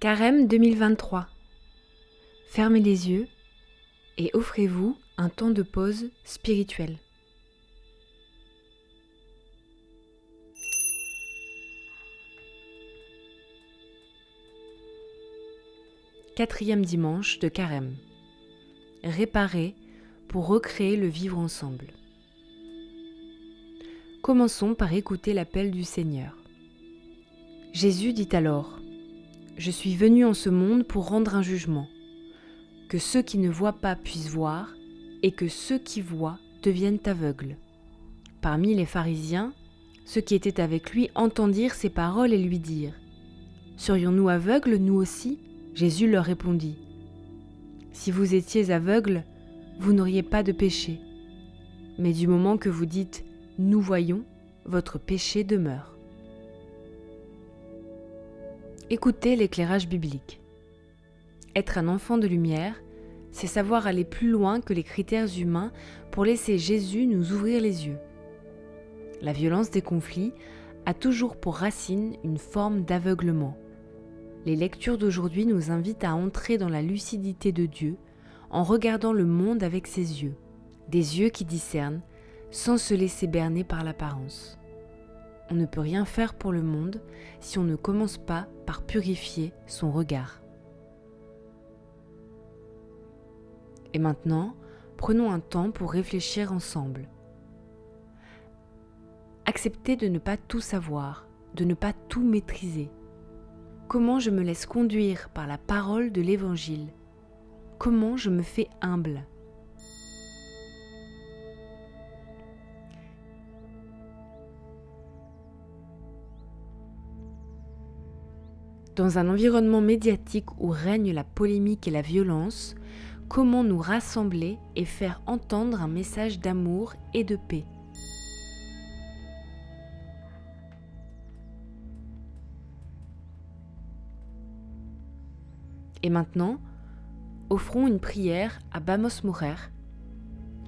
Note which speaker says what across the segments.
Speaker 1: Carême 2023. Fermez les yeux et offrez-vous un temps de pause spirituelle. Quatrième dimanche de Carême. Réparer pour recréer le vivre ensemble. Commençons par écouter l'appel du Seigneur. Jésus dit alors, Je suis venu en ce monde pour rendre un jugement, que ceux qui ne voient pas puissent voir, et que ceux qui voient deviennent aveugles. Parmi les pharisiens, ceux qui étaient avec lui entendirent ces paroles et lui dirent, Serions-nous aveugles, nous aussi? Jésus leur répondit, Si vous étiez aveugles, vous n'auriez pas de péché. Mais du moment que vous dites ⁇ Nous voyons ⁇ votre péché demeure. Écoutez l'éclairage biblique. Être un enfant de lumière, c'est savoir aller plus loin que les critères humains pour laisser Jésus nous ouvrir les yeux. La violence des conflits a toujours pour racine une forme d'aveuglement. Les lectures d'aujourd'hui nous invitent à entrer dans la lucidité de Dieu en regardant le monde avec ses yeux, des yeux qui discernent sans se laisser berner par l'apparence. On ne peut rien faire pour le monde si on ne commence pas par purifier son regard. Et maintenant, prenons un temps pour réfléchir ensemble. Accepter de ne pas tout savoir, de ne pas tout maîtriser. Comment je me laisse conduire par la parole de l'Évangile? Comment je me fais humble? Dans un environnement médiatique où règne la polémique et la violence, comment nous rassembler et faire entendre un message d'amour et de paix Et maintenant, offrons une prière à Bamos Mourer,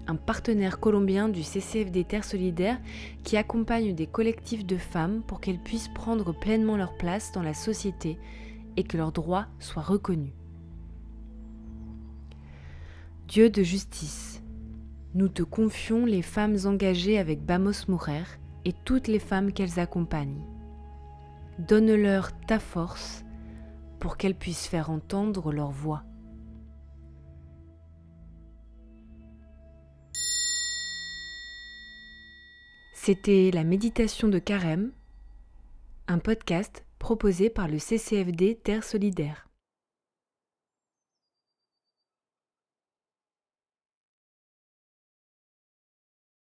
Speaker 1: un partenaire colombien du CCFD Terre Solidaire qui accompagne des collectifs de femmes pour qu'elles puissent prendre pleinement leur place dans la société et que leurs droits soient reconnus. Dieu de justice, nous te confions les femmes engagées avec Bamos Mourer et toutes les femmes qu'elles accompagnent. Donne-leur ta force pour qu'elles puissent faire entendre leur voix. C'était la méditation de Carême, un podcast proposé par le CCFD Terre Solidaire.